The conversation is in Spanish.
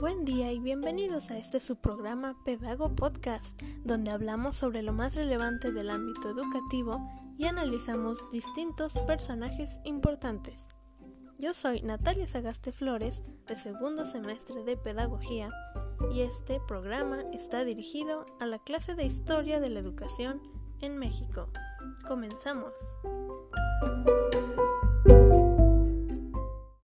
Buen día y bienvenidos a este subprograma Pedago Podcast, donde hablamos sobre lo más relevante del ámbito educativo y analizamos distintos personajes importantes. Yo soy Natalia Sagaste Flores, de segundo semestre de Pedagogía, y este programa está dirigido a la clase de Historia de la Educación en México. Comenzamos.